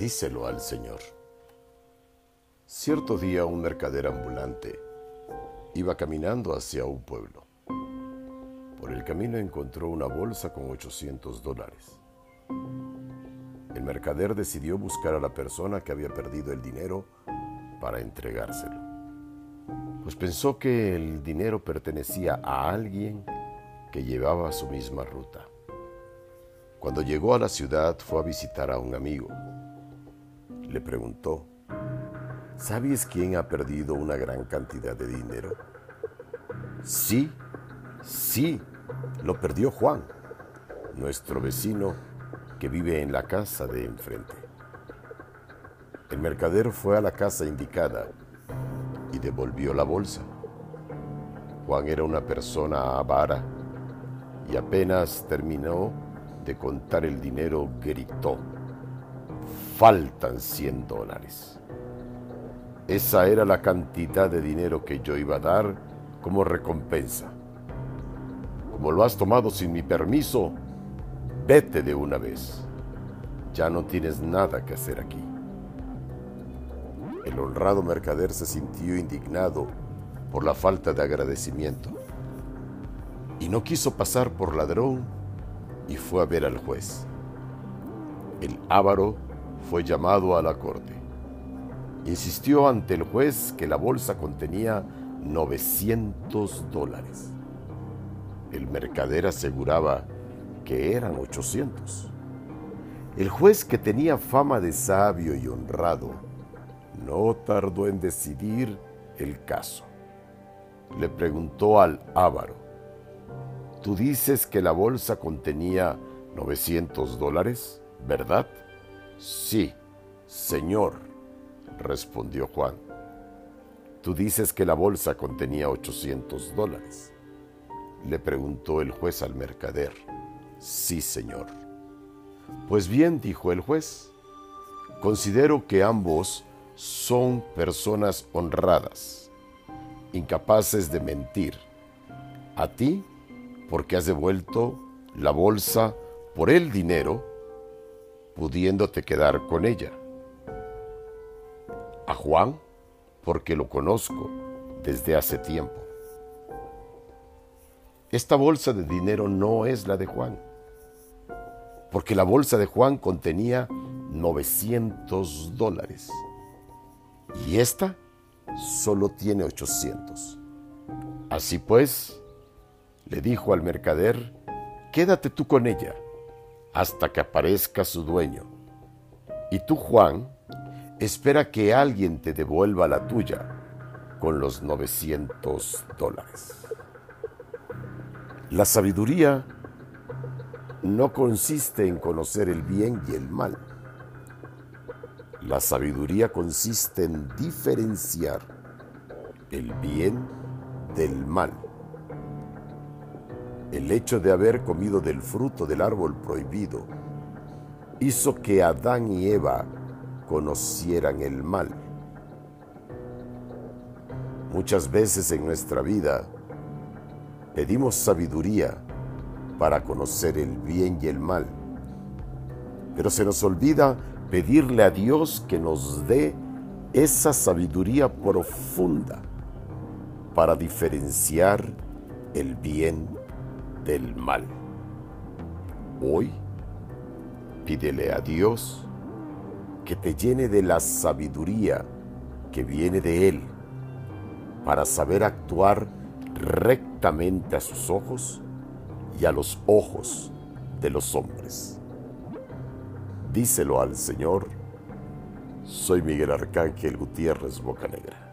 díselo al Señor. Cierto día un mercader ambulante iba caminando hacia un pueblo. Por el camino encontró una bolsa con 800 dólares. El mercader decidió buscar a la persona que había perdido el dinero para entregárselo, pues pensó que el dinero pertenecía a alguien que llevaba su misma ruta. Cuando llegó a la ciudad fue a visitar a un amigo. Le preguntó, ¿sabes quién ha perdido una gran cantidad de dinero? Sí, sí, lo perdió Juan, nuestro vecino que vive en la casa de enfrente. El mercader fue a la casa indicada y devolvió la bolsa. Juan era una persona avara y apenas terminó de contar el dinero gritó, faltan 100 dólares. Esa era la cantidad de dinero que yo iba a dar como recompensa. Como lo has tomado sin mi permiso, vete de una vez. Ya no tienes nada que hacer aquí. El honrado mercader se sintió indignado por la falta de agradecimiento y no quiso pasar por ladrón y fue a ver al juez. El ávaro fue llamado a la corte. Insistió ante el juez que la bolsa contenía 900 dólares. El mercader aseguraba que eran 800. El juez, que tenía fama de sabio y honrado, no tardó en decidir el caso. Le preguntó al ávaro, Tú dices que la bolsa contenía 900 dólares, ¿verdad? Sí, señor, respondió Juan. Tú dices que la bolsa contenía 800 dólares. Le preguntó el juez al mercader. Sí, señor. Pues bien, dijo el juez, considero que ambos son personas honradas, incapaces de mentir. A ti porque has devuelto la bolsa por el dinero, pudiéndote quedar con ella. A Juan, porque lo conozco desde hace tiempo. Esta bolsa de dinero no es la de Juan, porque la bolsa de Juan contenía 900 dólares y esta solo tiene 800. Así pues, le dijo al mercader, quédate tú con ella hasta que aparezca su dueño. Y tú, Juan, espera que alguien te devuelva la tuya con los 900 dólares. La sabiduría no consiste en conocer el bien y el mal. La sabiduría consiste en diferenciar el bien del mal el hecho de haber comido del fruto del árbol prohibido hizo que Adán y Eva conocieran el mal. Muchas veces en nuestra vida pedimos sabiduría para conocer el bien y el mal, pero se nos olvida pedirle a Dios que nos dé esa sabiduría profunda para diferenciar el bien del mal. Hoy pídele a Dios que te llene de la sabiduría que viene de Él para saber actuar rectamente a sus ojos y a los ojos de los hombres. Díselo al Señor. Soy Miguel Arcángel Gutiérrez Bocanegra.